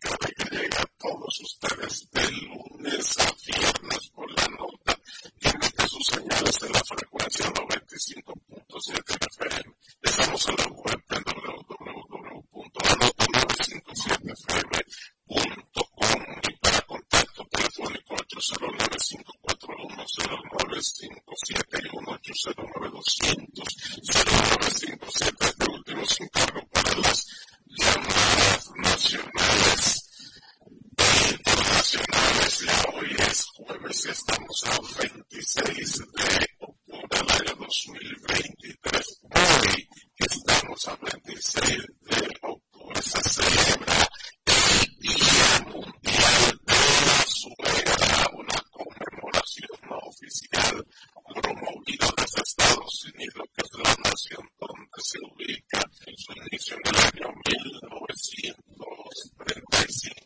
que llegue a todos ustedes de lunes a viernes por la nota y emite sus señales en la frecuencia 95.7 FM. Estamos en la web en www.anota957fm.com y para contacto telefónico 809 541 y 1809-200-0957. Este último sin cargo para las llamadas internacionales, internacionales, ya hoy es jueves, estamos a 26 de octubre del año 2023. Hoy estamos a 26 de octubre, se celebra el Día Mundial de la Suegra, una conmemoración oficial promovida desde Estados Unidos, que es la nación donde se ubica en su inicio en el año 1900. Thank you.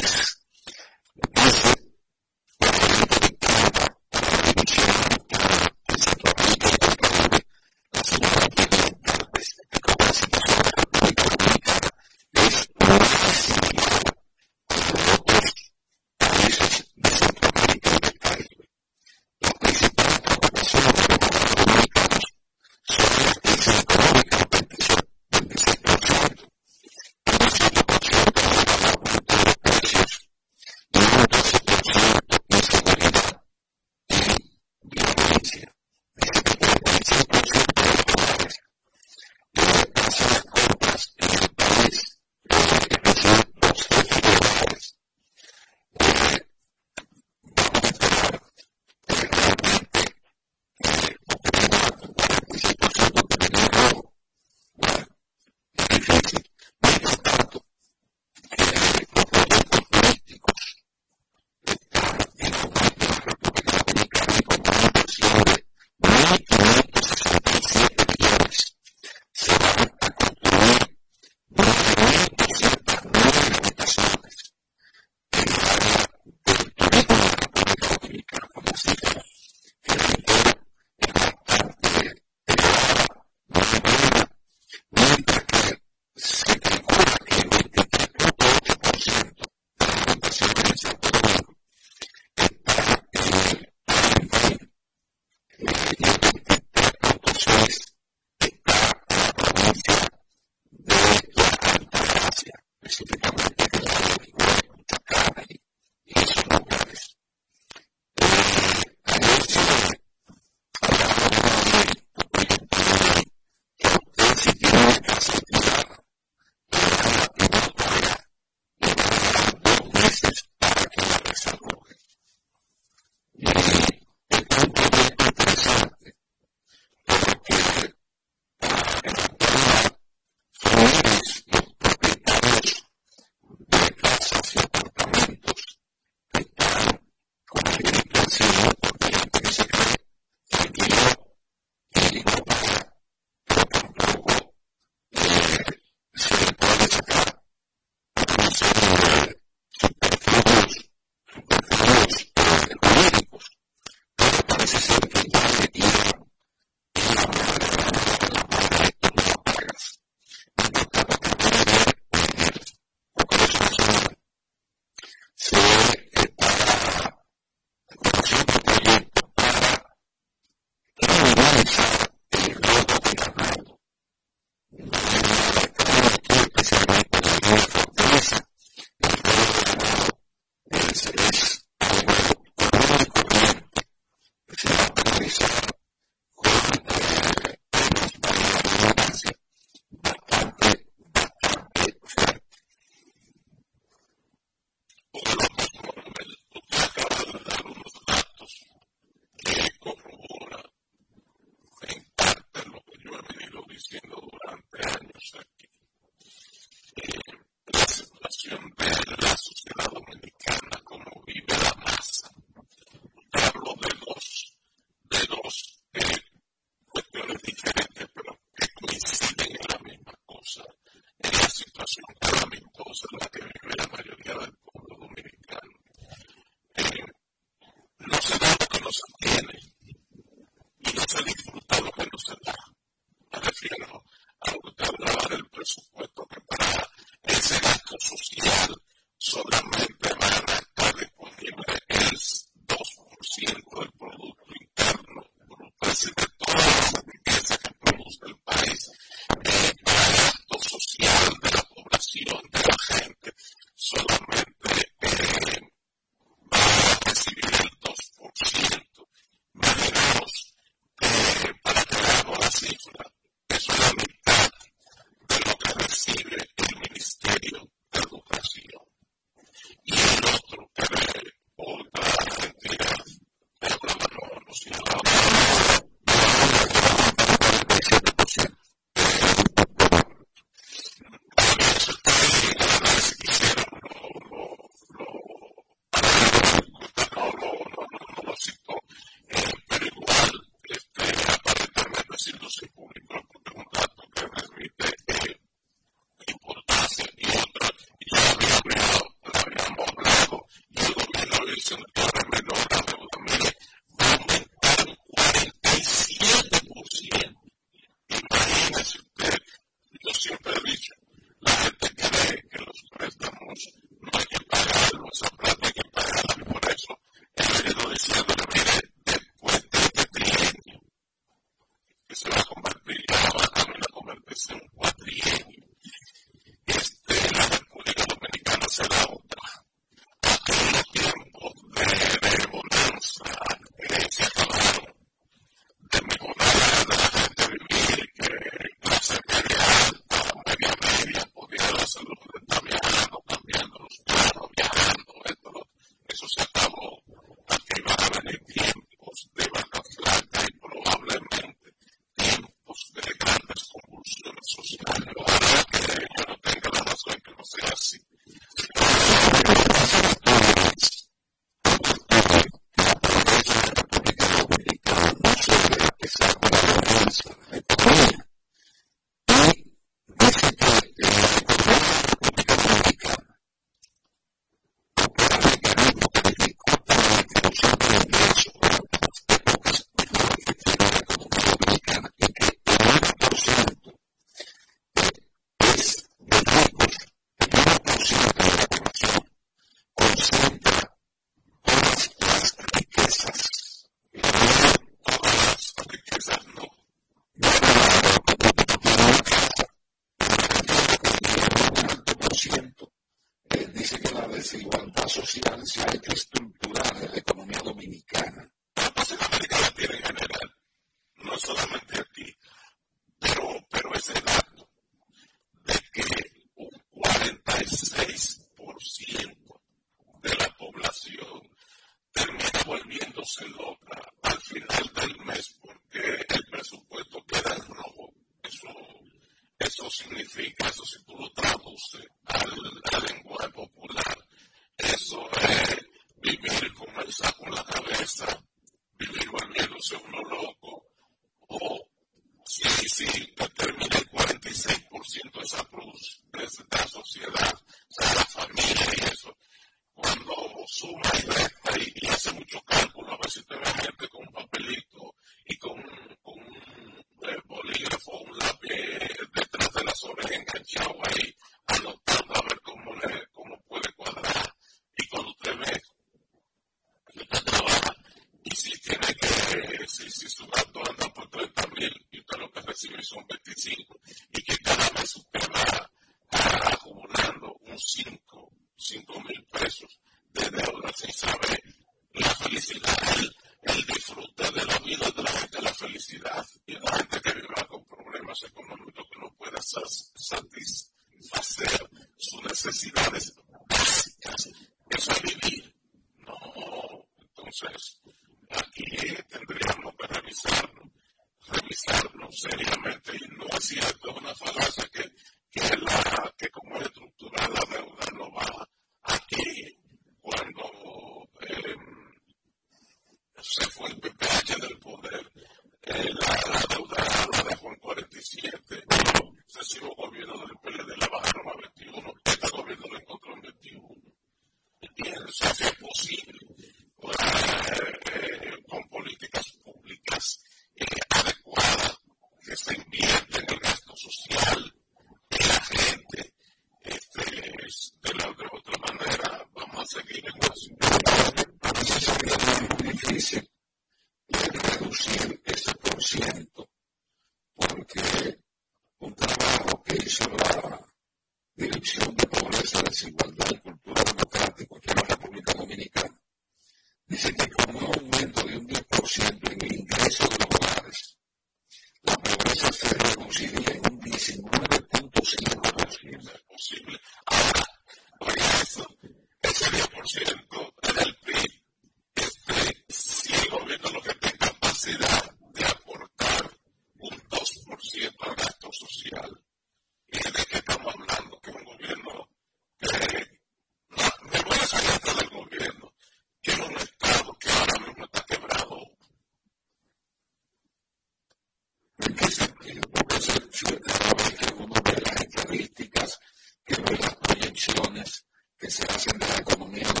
Supermercado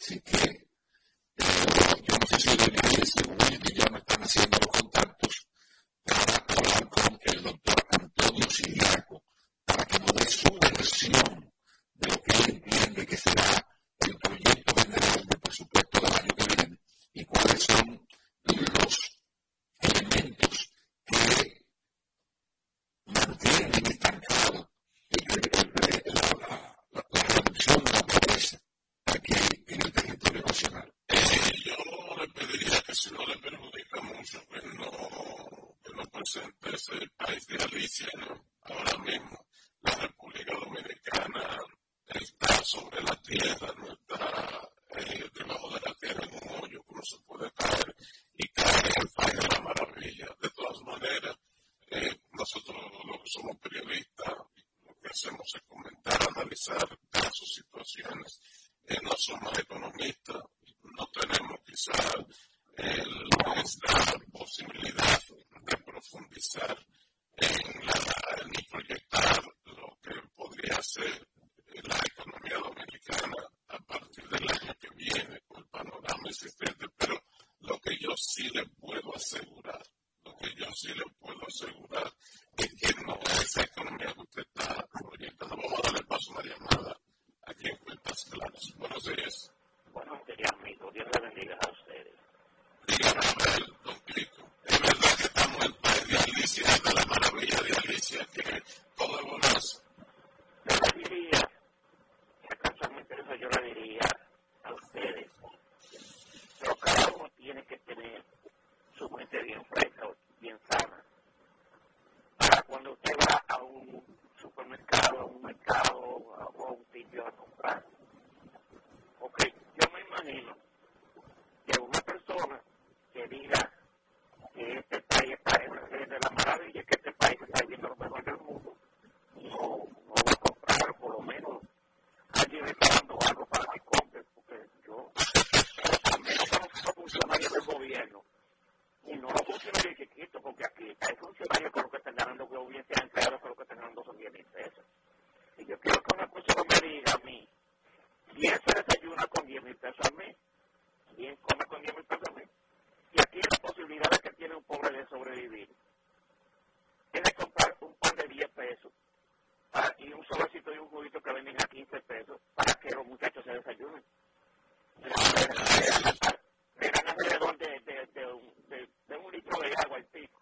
Así que eh, yo no sé si debería según que ya no están haciendo los contactos para hablar con el doctor Antonio Siriaco para que nos dé su versión de lo que él entiende que será el proyecto general de presupuesto del año que viene y cuáles son los elementos que mantienen si no le perjudica mucho que no, que no presente ese país de Alicia, ¿no? Ahora mismo la República Dominicana está sobre la tierra, no está eh, debajo de la tierra en un hoyo que no se puede caer y cae el país de la maravilla. De todas maneras, eh, nosotros los que somos periodistas, lo que hacemos es comentar, analizar casos, situaciones. Eh, no somos economistas, no tenemos quizás él nuestra posibilidad de profundizar en proyectar lo que podría ser la economía dominicana a partir del año que viene con el panorama existente pero lo que yo sí le puedo asegurar, lo que yo sí le puedo asegurar es que no esa economía que usted está proyectando, vamos a darle paso a una llamada aquí en cuentas claras, buenos días, bueno quería amigos Dios le bendiga a ustedes. Es verdad que estamos en la maravilla de Alicia, que todo es bonazo. Yo le diría, acaso a mi yo le diría a ustedes, pero cada uno tiene que tener su mente bien fresca o bien sana para cuando usted va a un supermercado, a un mercado o a un sitio a comprar. Ok, yo me imagino que una persona que diga que este país está en de la maravilla, que este país está viendo lo mejor del mundo, no, no va a comprar, por lo menos alguien está dando algo para que compre, porque yo, al menos conozco funcionarios del gobierno, y no los funcionarios chiquitos, porque aquí hay funcionarios que lo que están ganando que hubiese han creado que lo que están ganando son 10 mil pesos. Y yo quiero que una persona me diga a mí, ¿quién se desayuna con 10 mil pesos al mes? ¿Quién come con 10 mil pesos al mes? y aquí las posibilidades que tiene un pobre de sobrevivir es de comprar un pan de 10 pesos y un sobrecito y un juguito que venden a 15 pesos para que los muchachos se desayunen. Le dan alrededor de, de, de, un, de, un, litro de agua al pico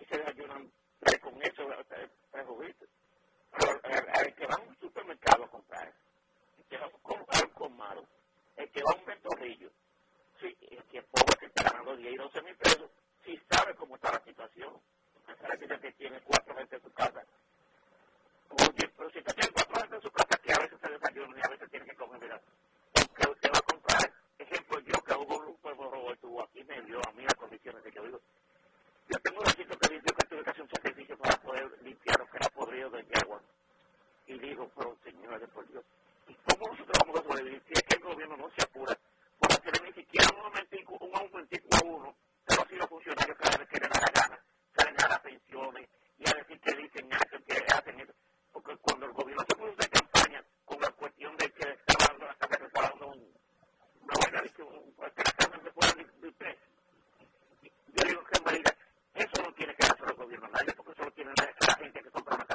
y se desayunan con eso tres juguitos. Pero el, que va a un supermercado a comprar, el que va a comprar un comaro, el que va a un ventorrillo, sí, el tiempo que está ganando 10 y 12 mil pesos, sí sabe cómo está la situación. Para aquella que tiene cuatro gente en su casa. Oye, pero si usted tiene cuatro gente en su casa, que a veces se desayuna y a veces tiene que comer, mira, porque usted va a comprar. Ejemplo, yo que hubo un pueblo robo estuvo aquí, me dio a mí las condiciones de que vivo. Yo tengo un ratito que dice que tuve que hacer un sacrificio para poder limpiar lo que era podrido de mi agua. Y digo, pero señores, por Dios, ¿y cómo nosotros vamos a sobrevivir si es que el gobierno no se apura? tener ni siquiera un aumentico, un aumentico a uno, pero si los funcionarios cada que le da la gana, salen a las pensiones y a decir que dicen que hacen eso, porque cuando el gobierno se puso de campaña con la cuestión de que está dando la preparando un, una vaina de pues, que, un, que la casa se yo digo que en realidad eso no tiene que hacer el gobierno, nadie, porque solo tiene la, la gente que compra.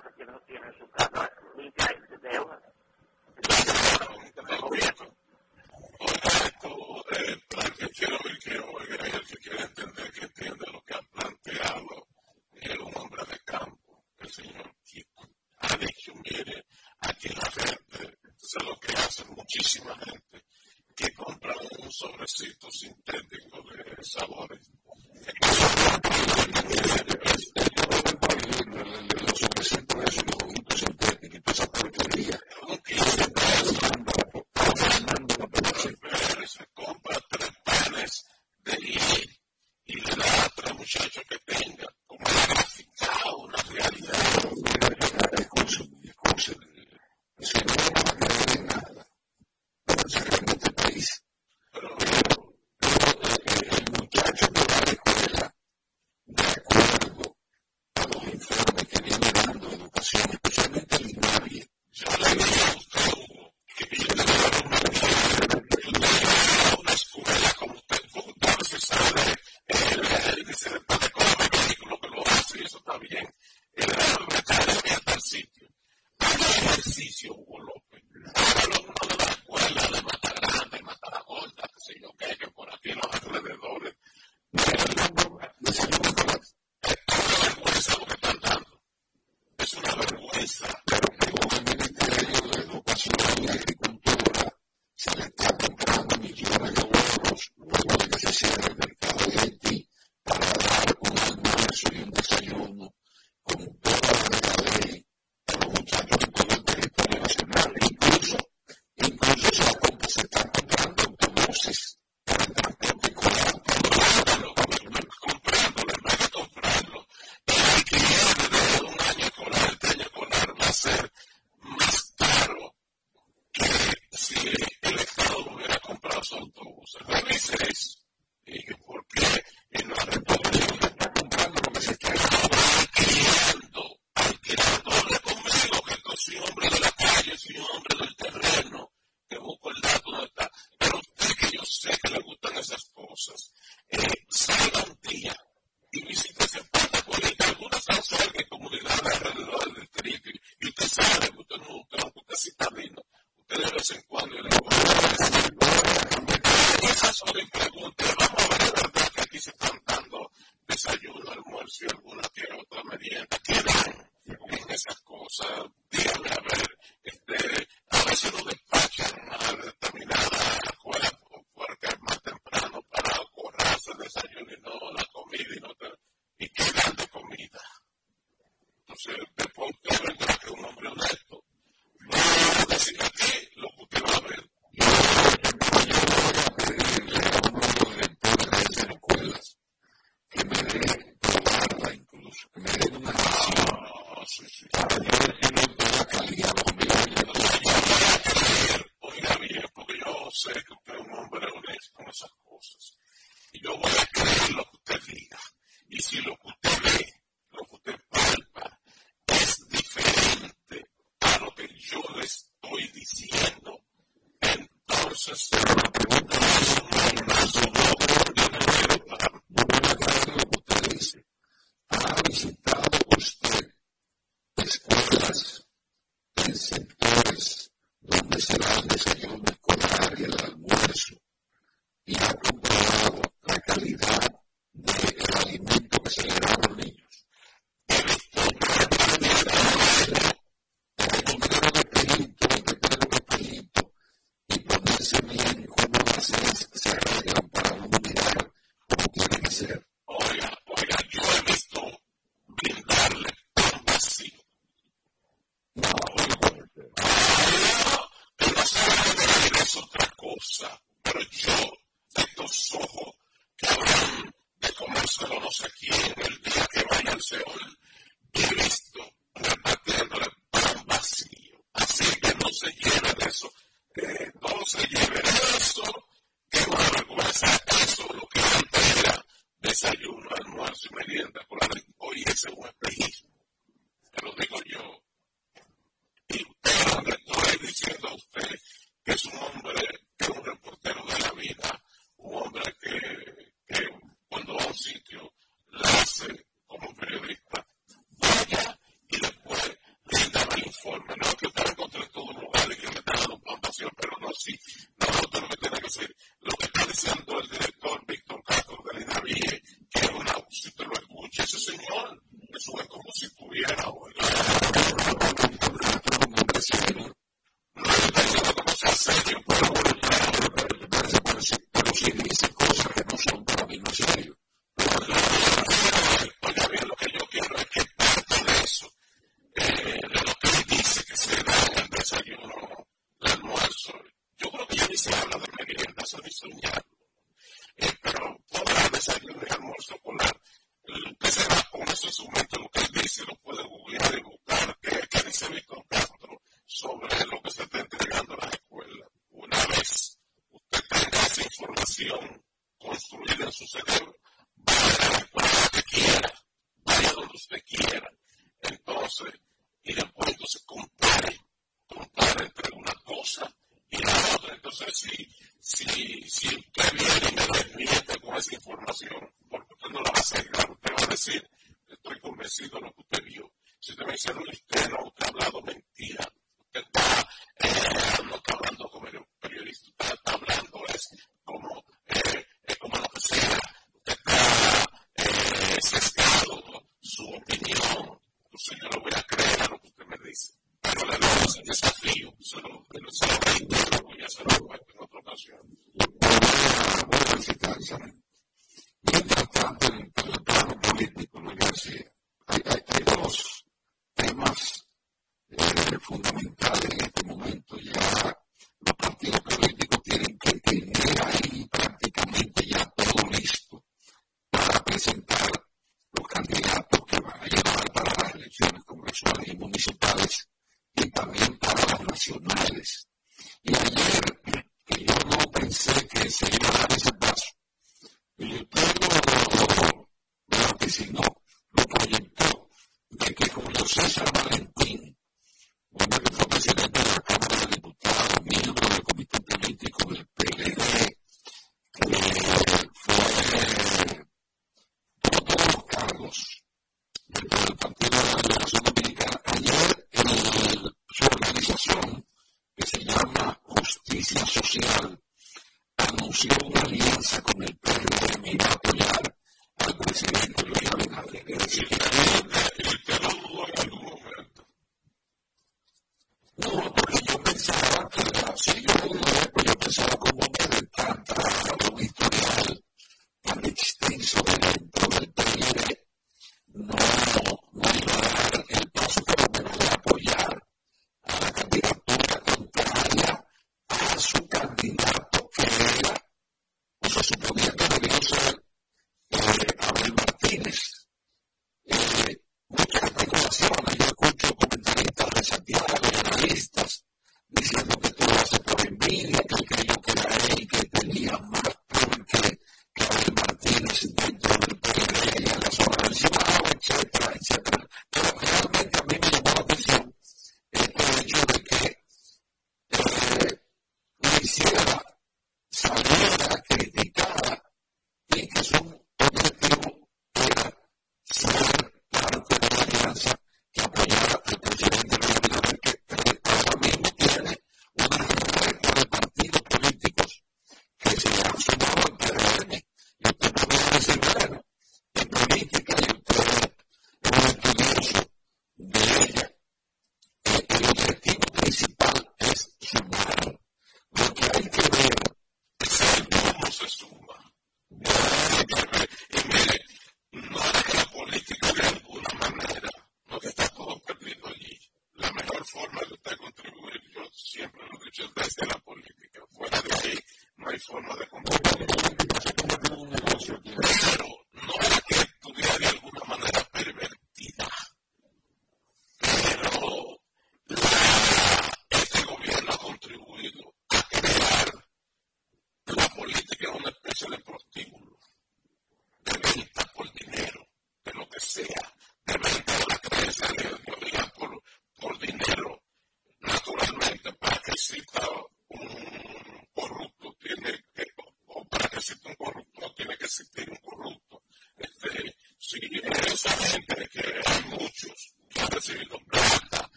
Lo que usted me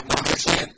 people understand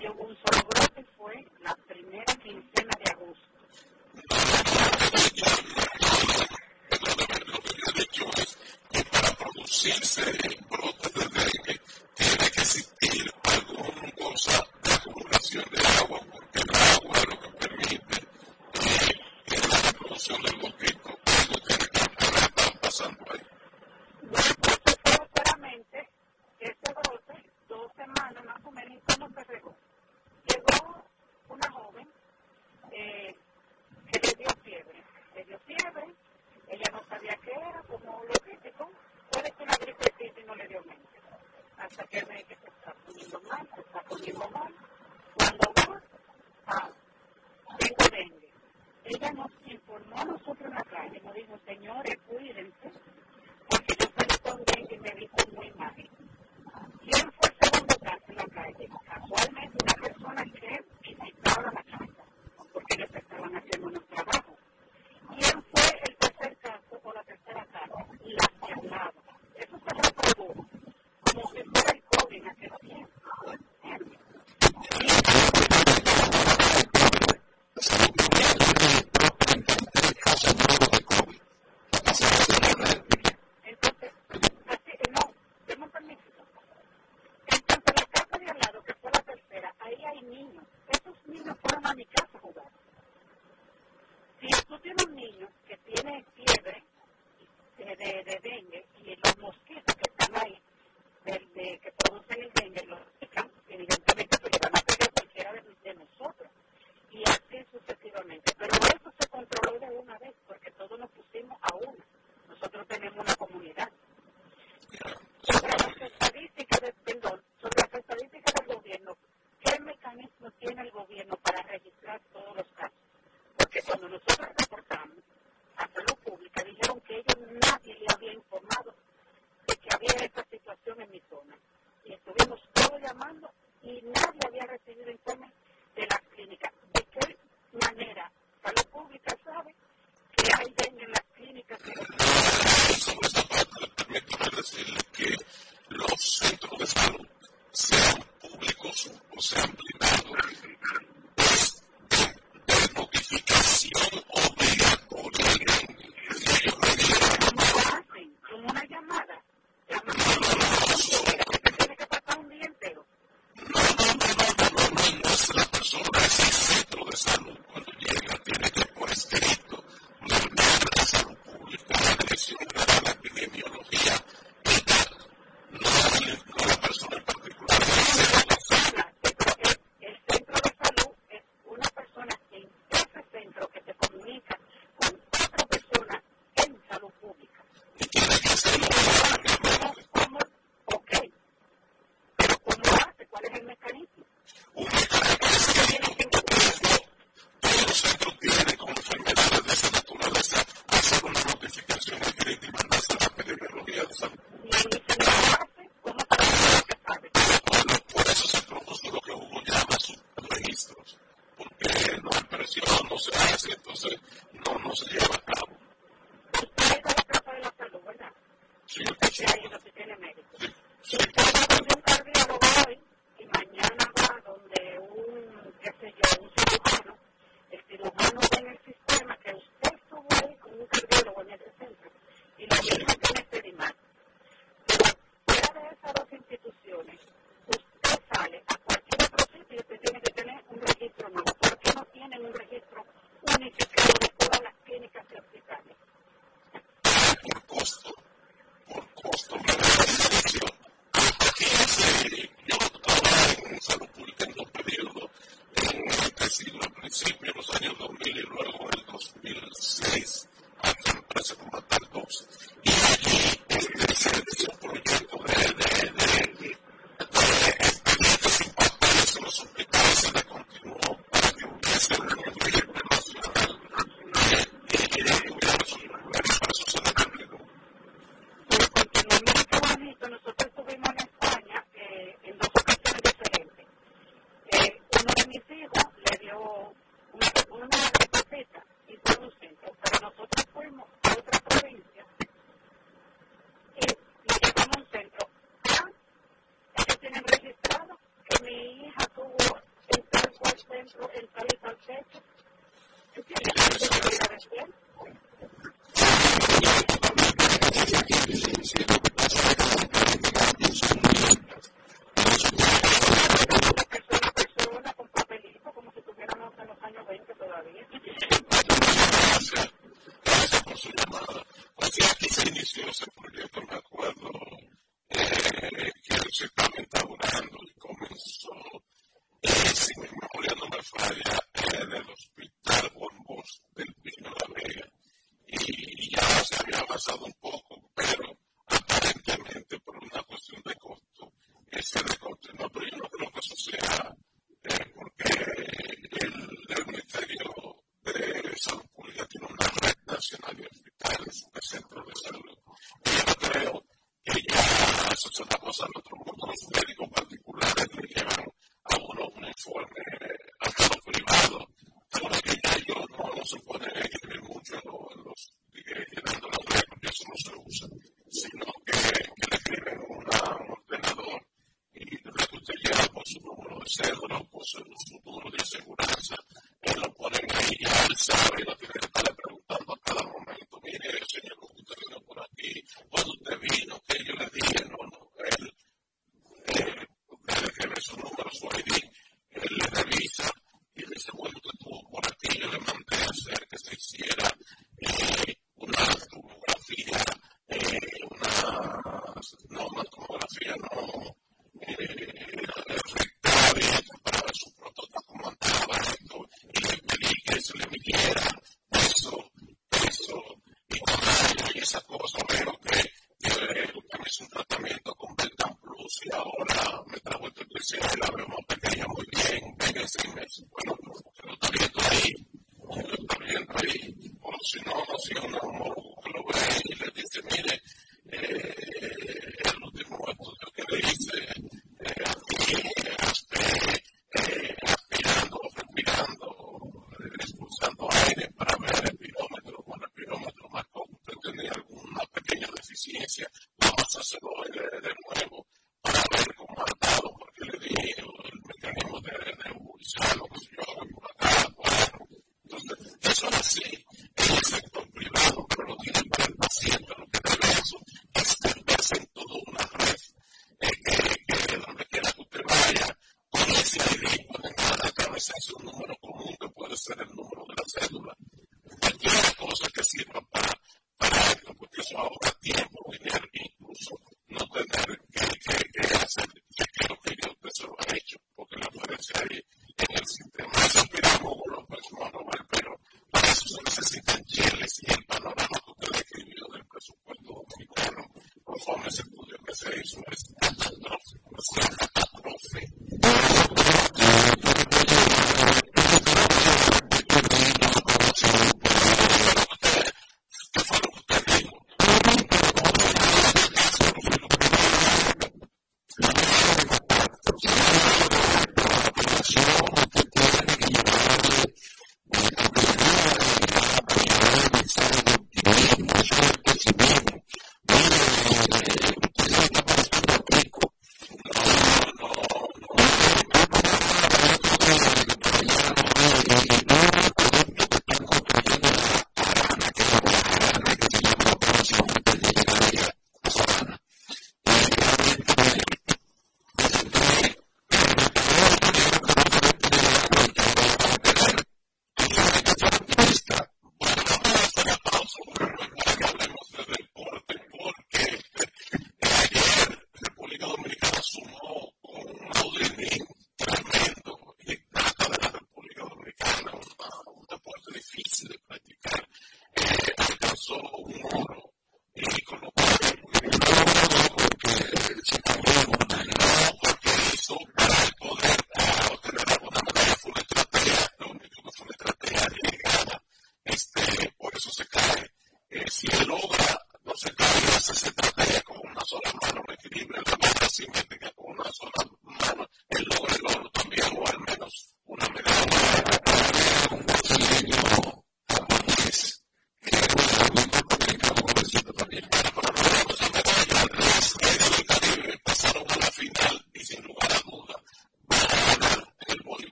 que hubo un solo brote fue la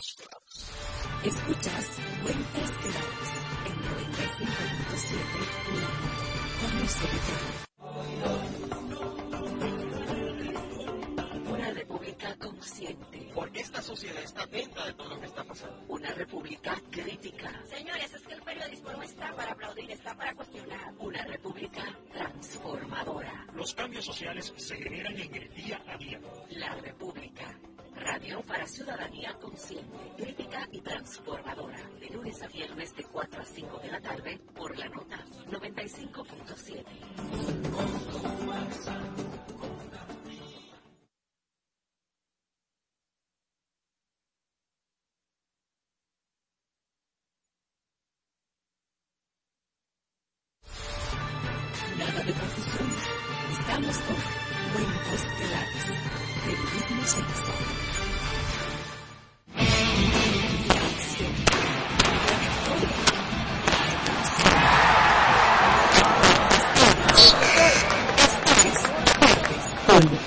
Escuchas Cuentos Claros en 95.7 Una república consciente. Porque esta sociedad está atenta de todo lo que está pasando. Una república crítica. Señores, es que el periodismo no está para aplaudir, está para cuestionar. Una república transformadora. Los cambios sociales se generan en el día a día. La república Radio para ciudadanía consciente, crítica y transformadora. De lunes a viernes de 4 a 5 de la tarde por la nota 95.7.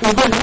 Google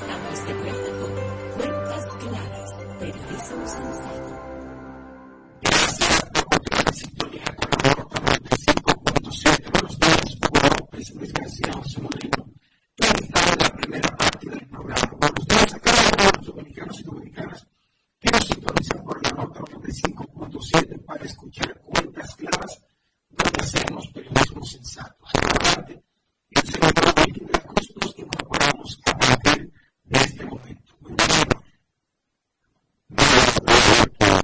Estamos de vuelta con Cuentas Claras, Periodismo Sensato. En Buenos días, la primera parte del programa. Buenos días los dominicanos y dominicanas que nos sintonizan por la nota para escuchar Cuentas Claras, periodismo sensato. Esta parte, el segundo de las nos incorporamos a partir de este momento. No,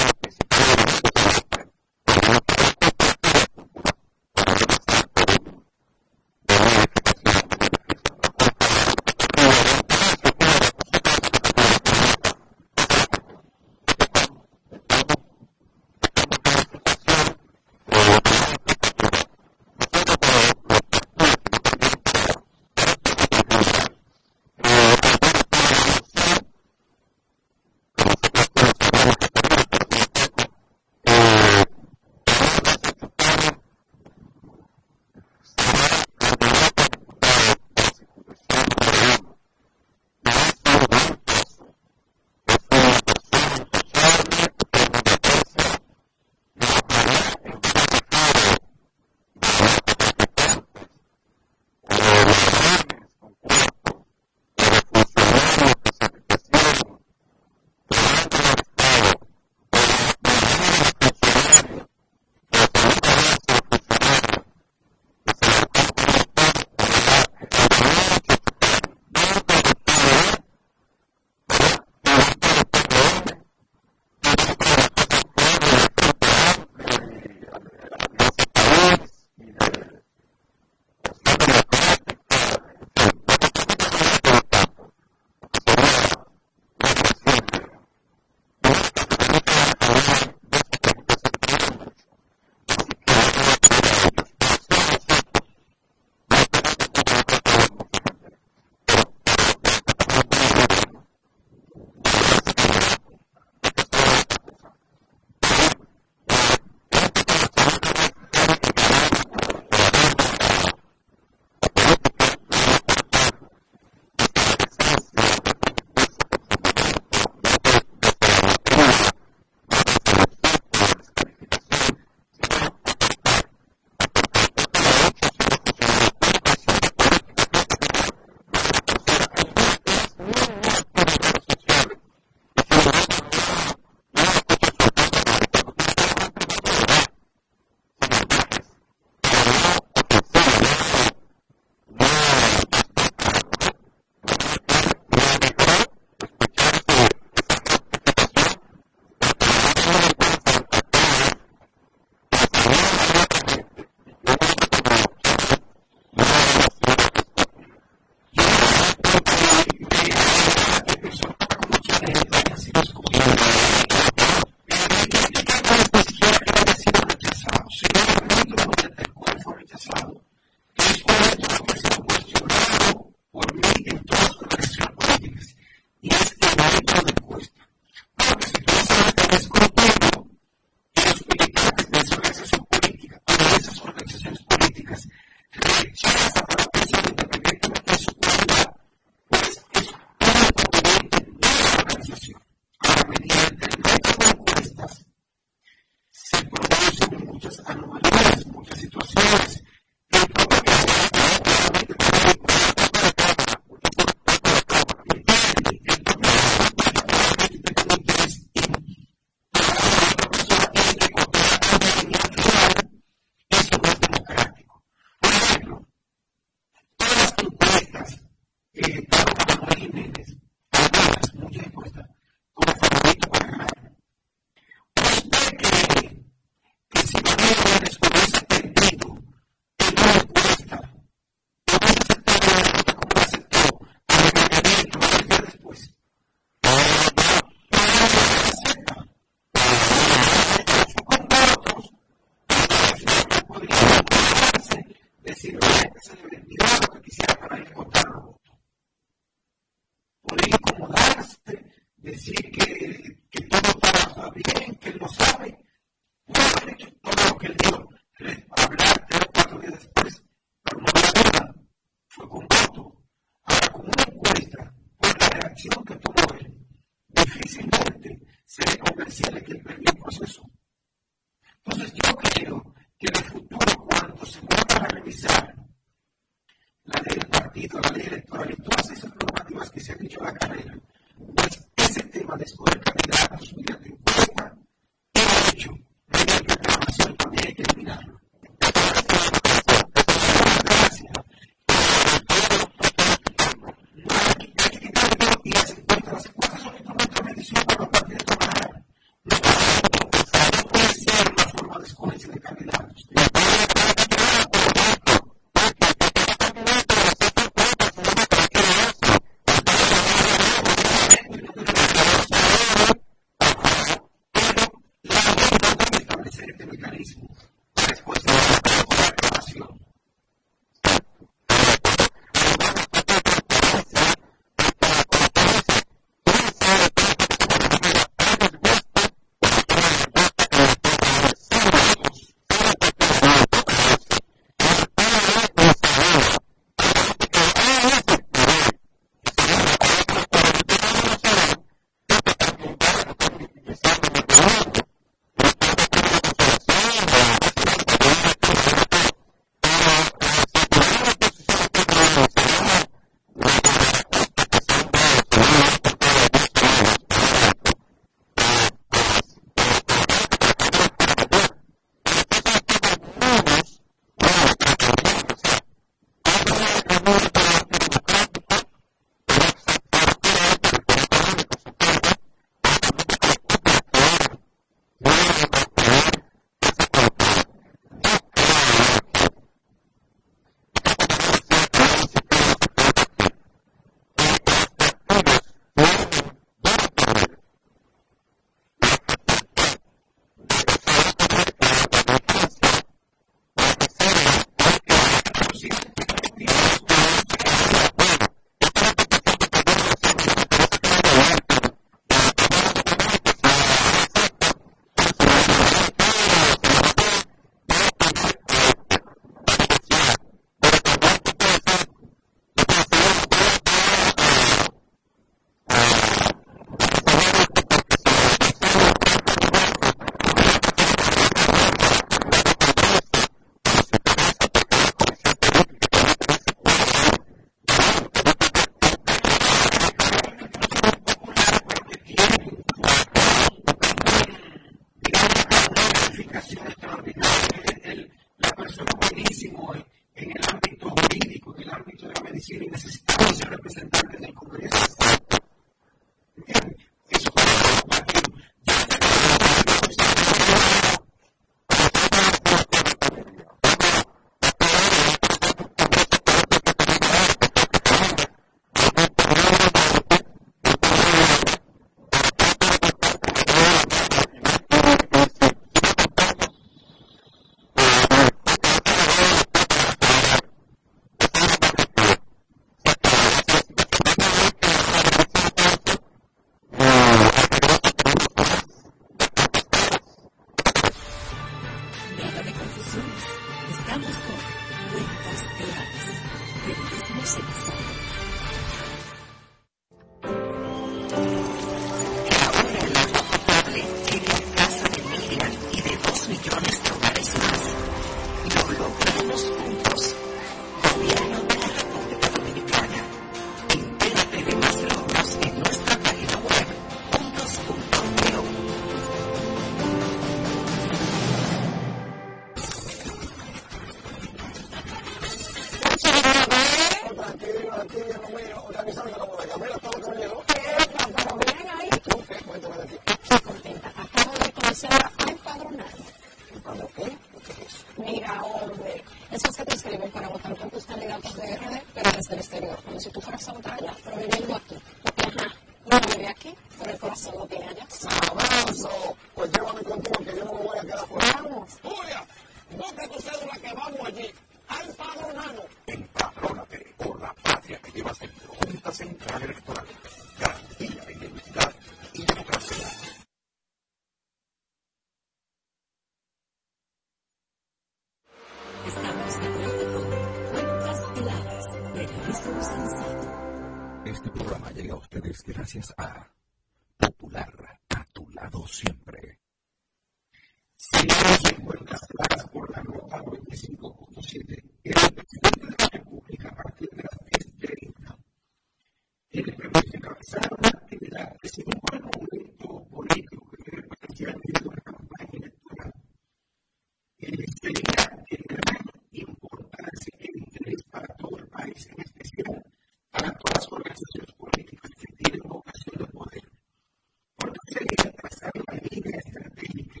Que pasar la línea estratégica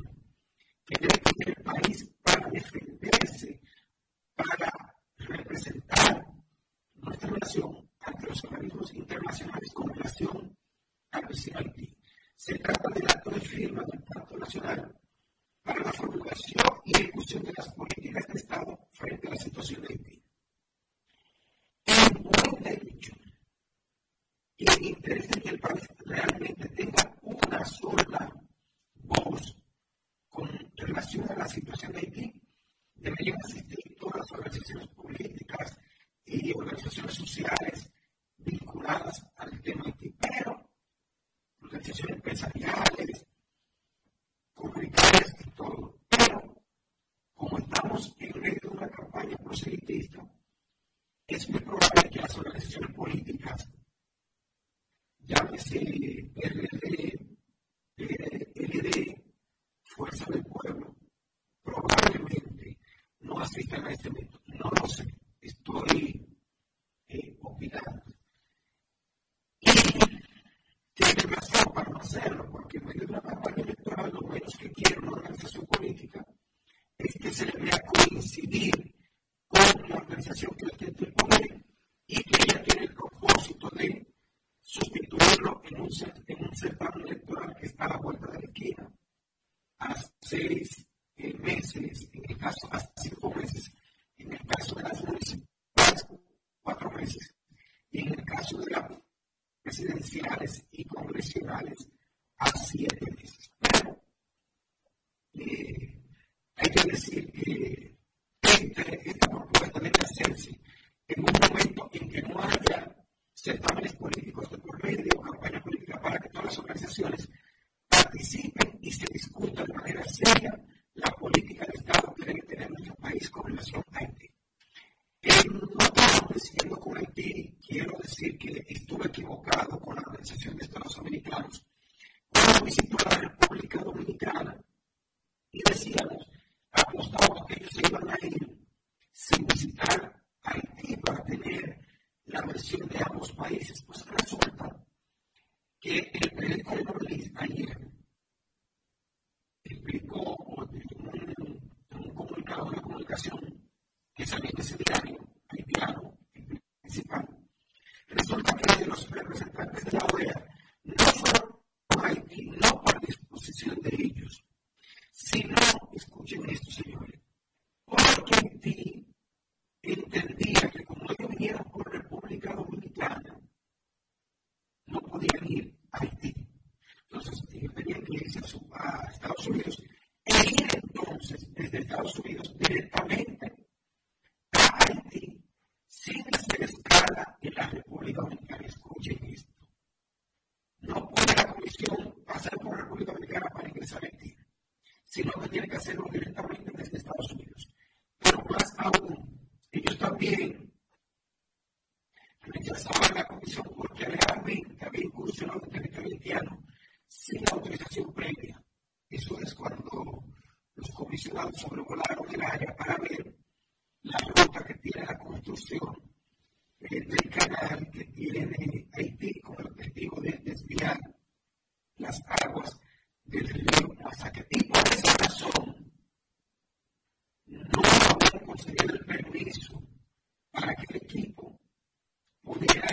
que tener el país para defenderse, para representar nuestra nación ante los organismos internacionales, con relación a los ciudad de Haití. Se trata del acto de firma del Pacto Nacional.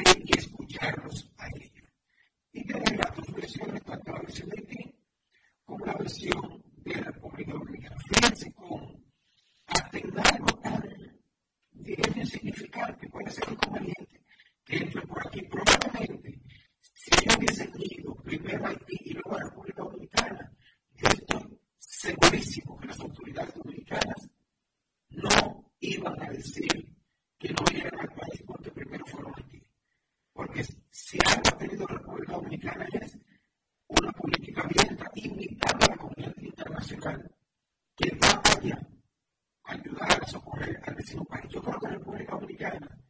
hay que escucharlos a ellos. Y tener las dos versiones cuando aparecen de ti con la versión participación para que otros lugares puedan ir a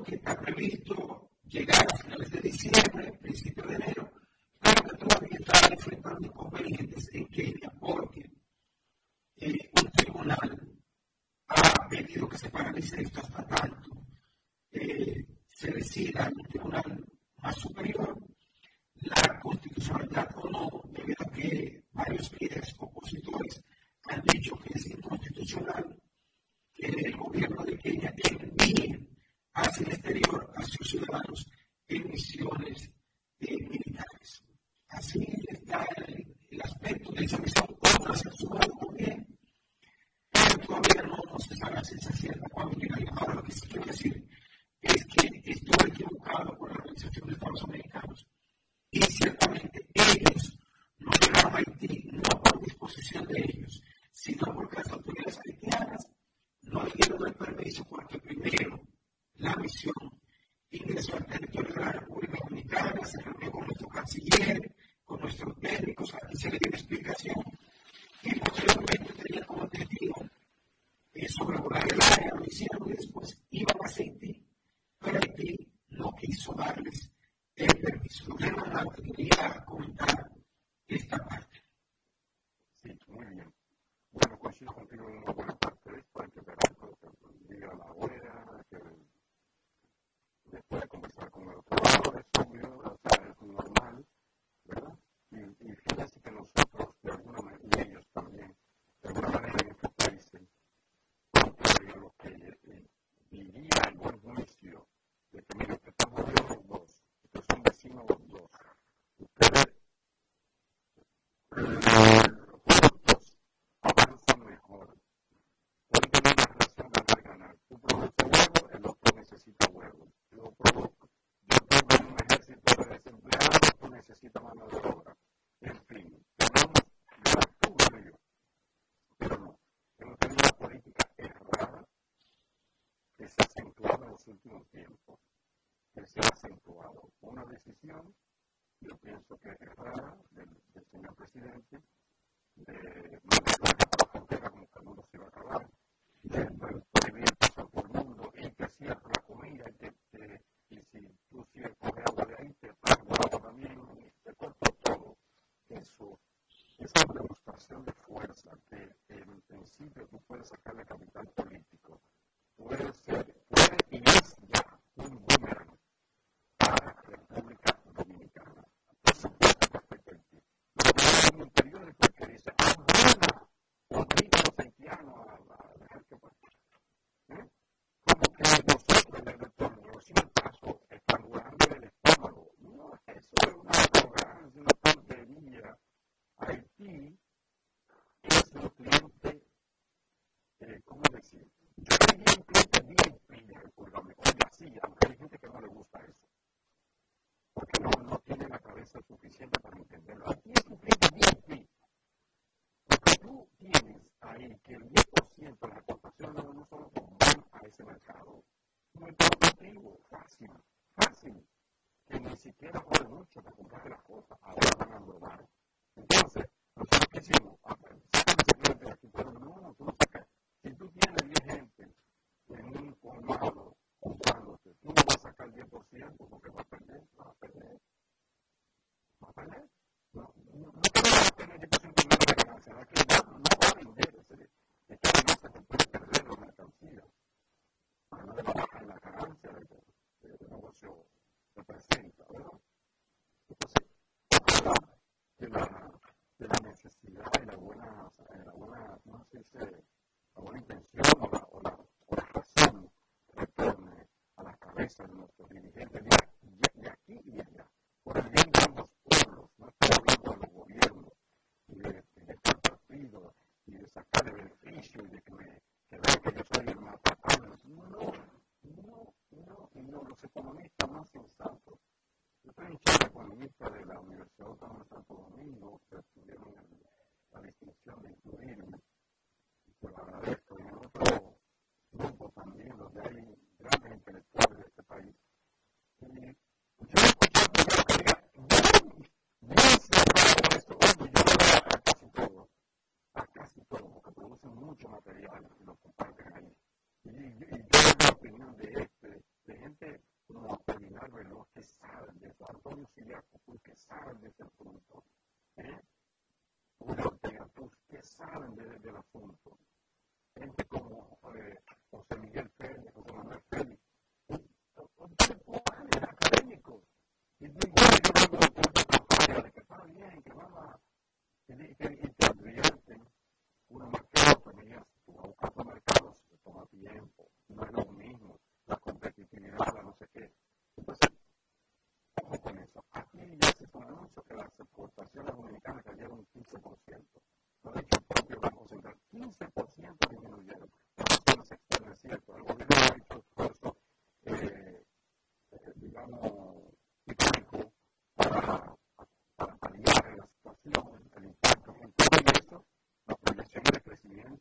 aunque está previsto Así últimos tiempos que se ha acentuado una decisión, yo pienso que es rara, del, del señor presidente, de mandar la frontera como que el mundo se iba a acabar, de prohibir el paso por el mundo y que cierre la comida y que, y si tú cierres coges agua de ahí, te pago agua también, y te corto todo. Eso, esa demostración de fuerza que, en principio tú puedes sacar la capital por es nuestro dirigente. calendar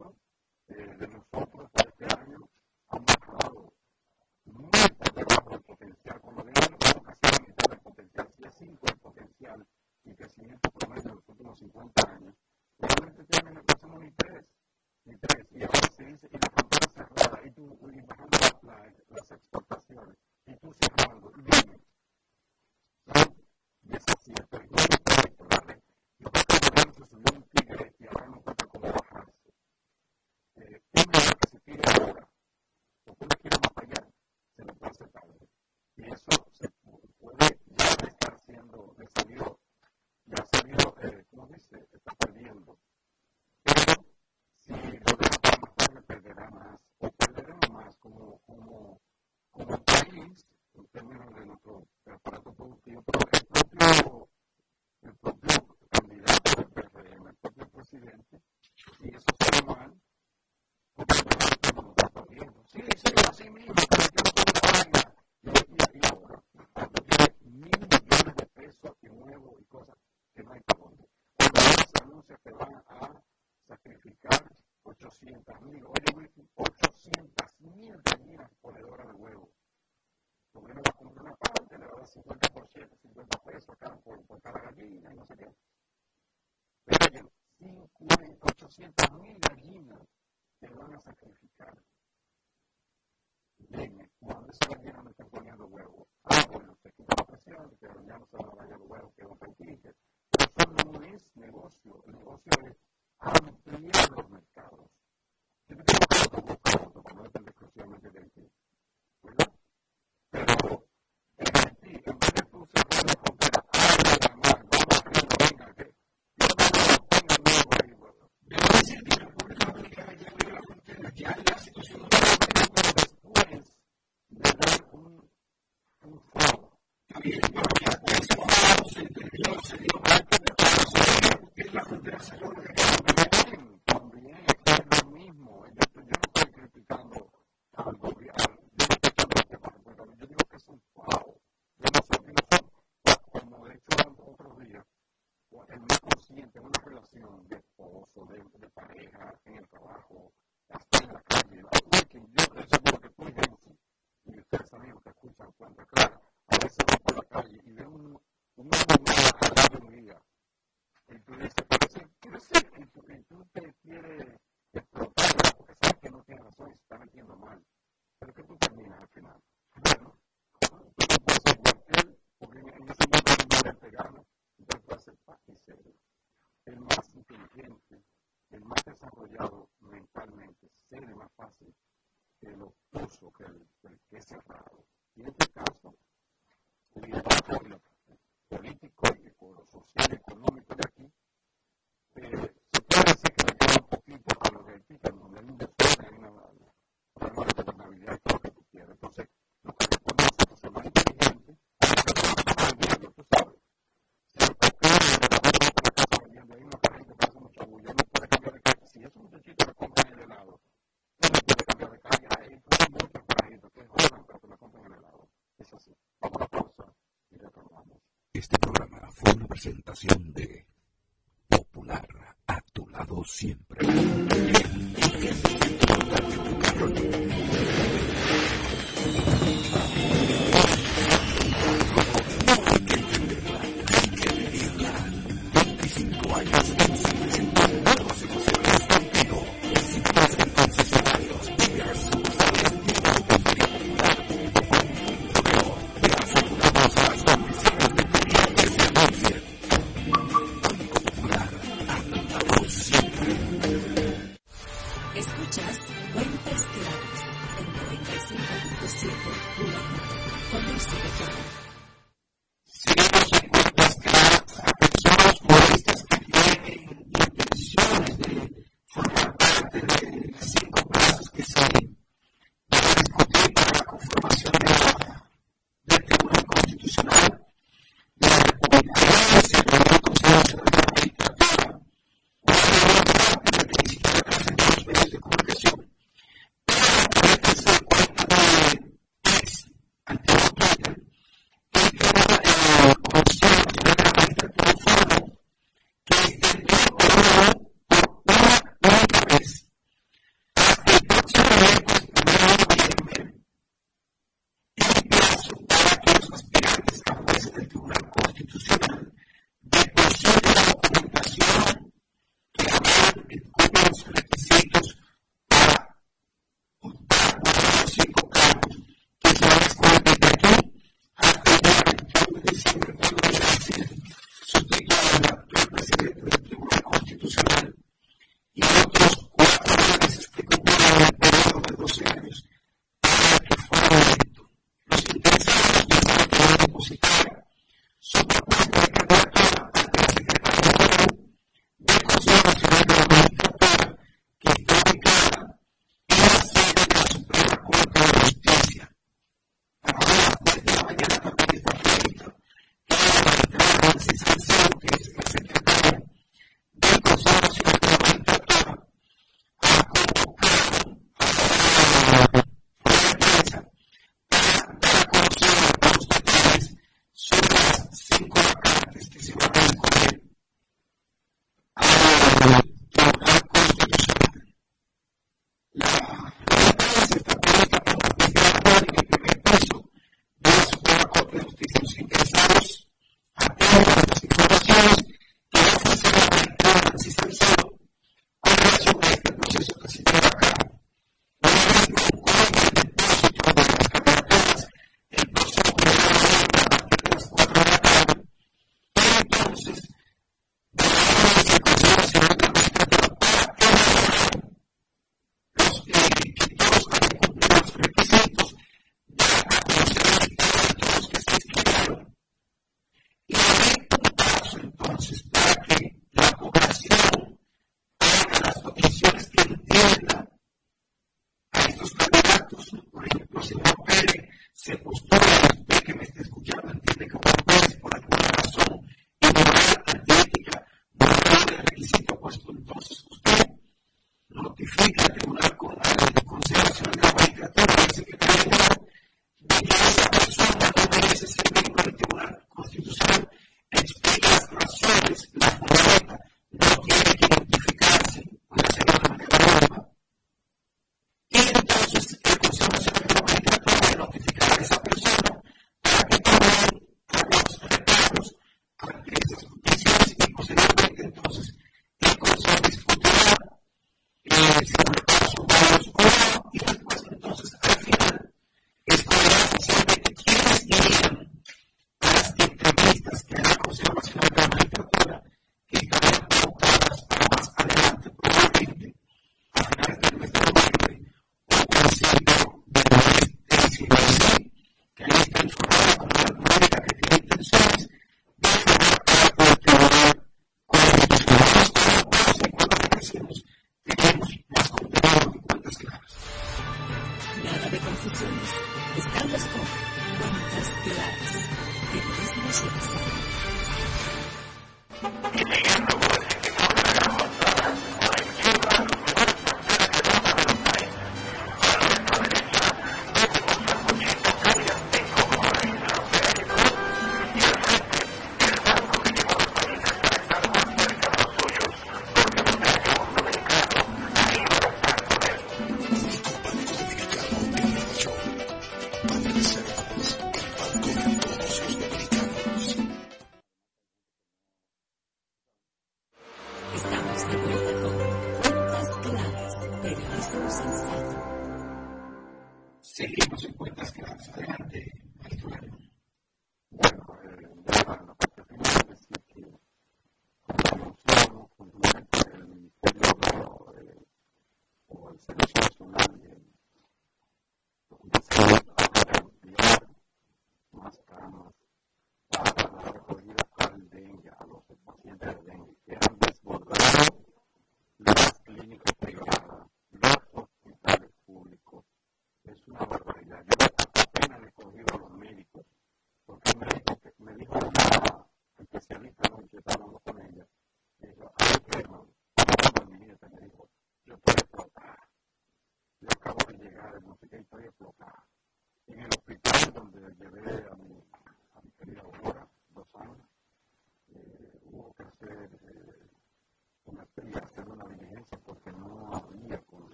well. 800.000, oye, 800.000 gallinas ponedoras de huevo. Lo menos va a comprar una parte, le va a dar 50 por 7, 50 pesos por, por cada gallina, y no sé qué. el más desarrollado mentalmente, se le más fácil el obtuso que el presentación de Popular a tu lado siempre.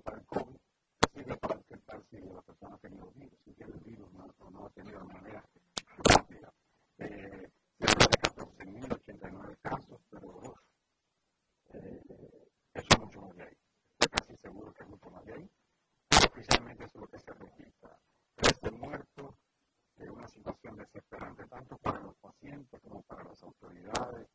para el COVID, sirve para detectar si la persona ha tenido virus, si tiene el virus ¿no? o no ha tenido de manera rápida. Eh, se habla de 14.089 casos, pero eh, eso es mucho más de ahí. Estoy casi seguro que es mucho más de ahí. Pero oficialmente eso es lo que se registra. 13 muertos, eh, una situación desesperante tanto para los pacientes como para las autoridades,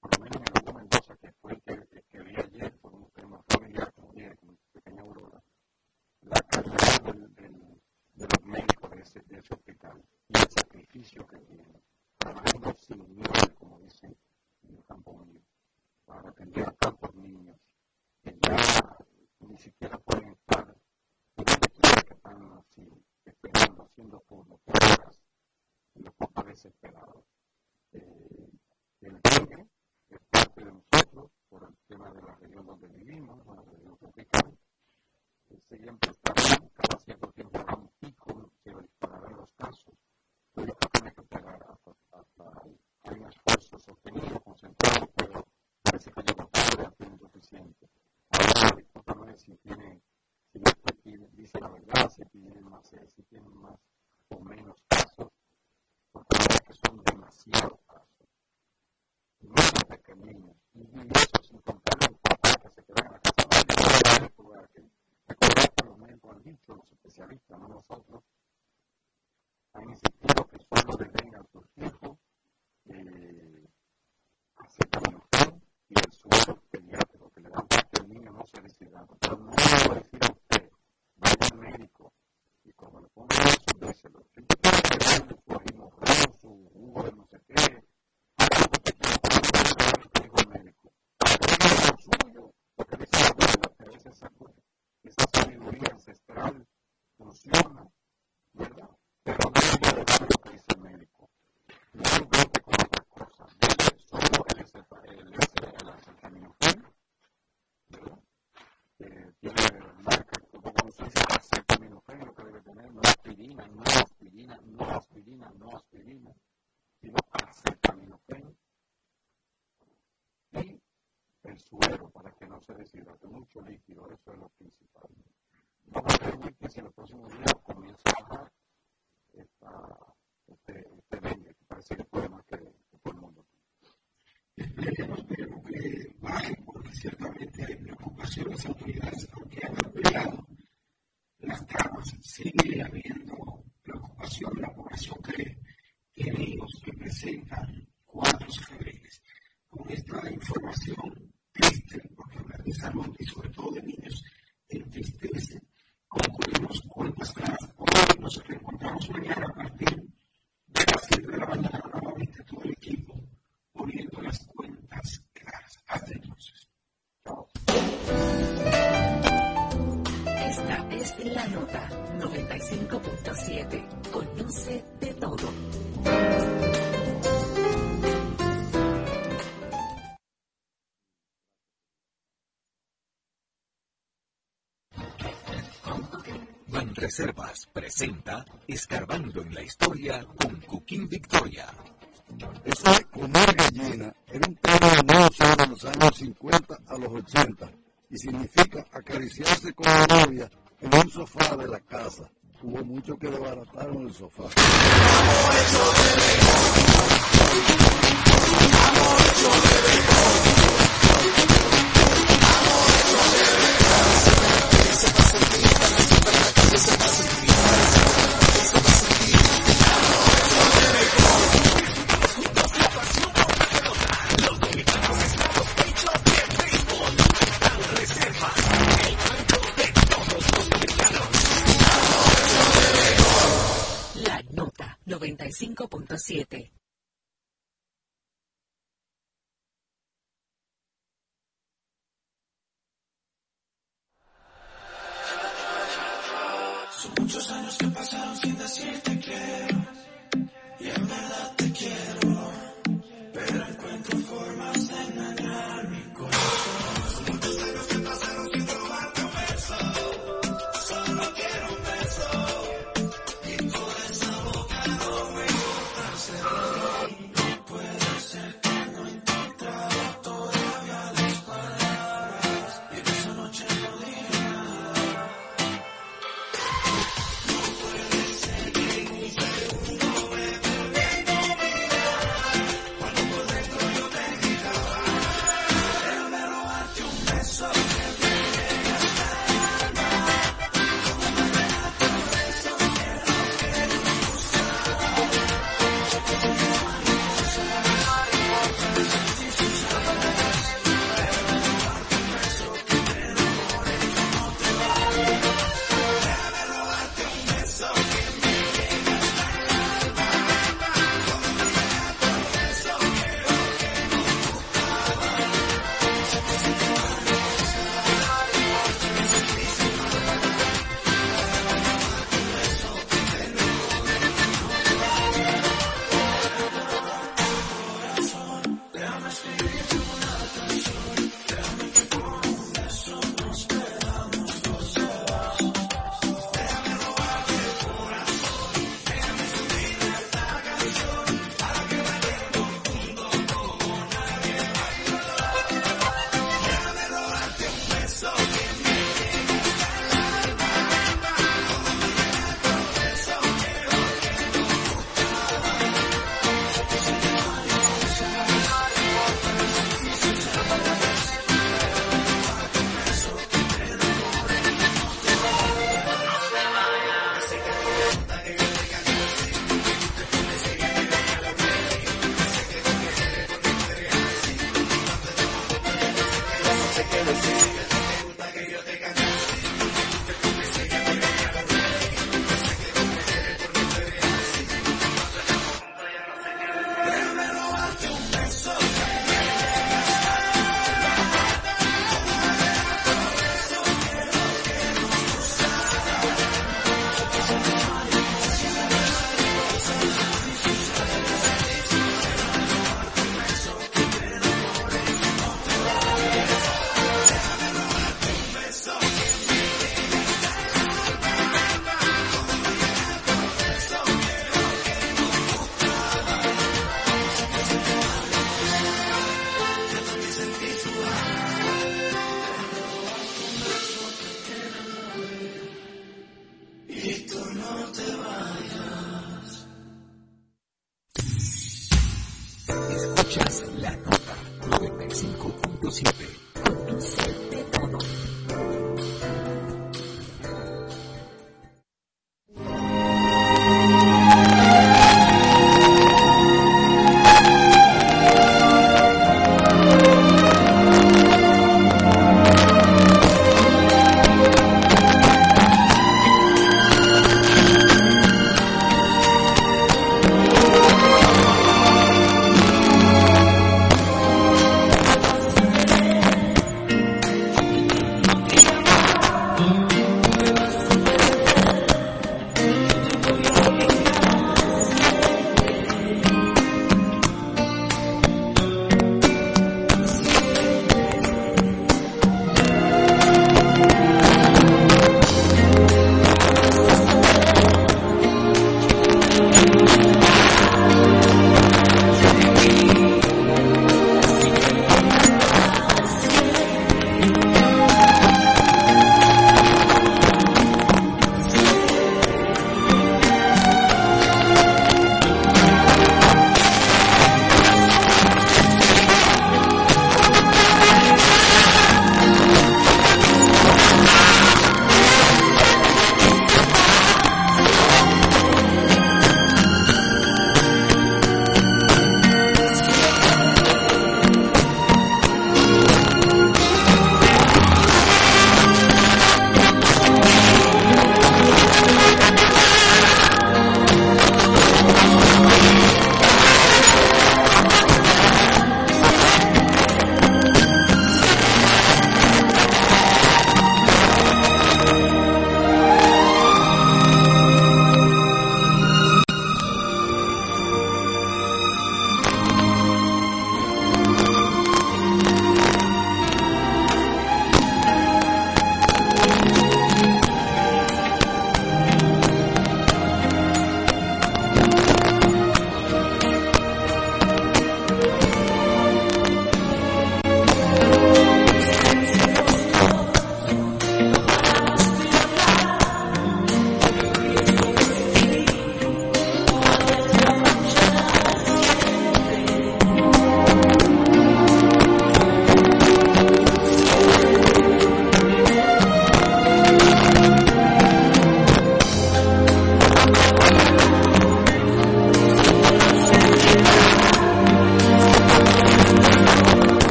por lo menos en el que fue el que, que, vi ayer, por un tema familiar, como con una pequeña aurora, la calidad del, de los médicos de ese, de ese hospital y el sacrificio que tienen, trabajando sin miedo, como dicen en el campo para atender a tantos niños que ya ni siquiera pueden estar los pequeños que están así esperando, haciendo por lo que hagas, lo que desesperado. vivimos, donde nos ubican, siempre están, cada cierto tiempo habrá un pico para ver los casos. Pero yo creo que hasta, hasta hay un esfuerzo sostenido, concentrado, pero parece que yo no hacer suficiente. Ahora, discúlpame si tienen, si no, dice la verdad, si tienen más, si tienen más Cristo, no nosotros, aspirina, no aspirina, no aspirina, sino acetaminofén y el suero para que no se deshidrate, mucho líquido, eso es lo principal. Vamos a ver que si en los próximos días comienza a bajar esta, este, este dengue, que parece que puede más que todo el mundo. Esperemos, esperemos que baje, porque ciertamente hay preocupación las autoridades Reservas presenta Escarbando en la Historia con Coquín Victoria. Ese de comer gallina era un tema de moda sobre los años 50 a los 80 y significa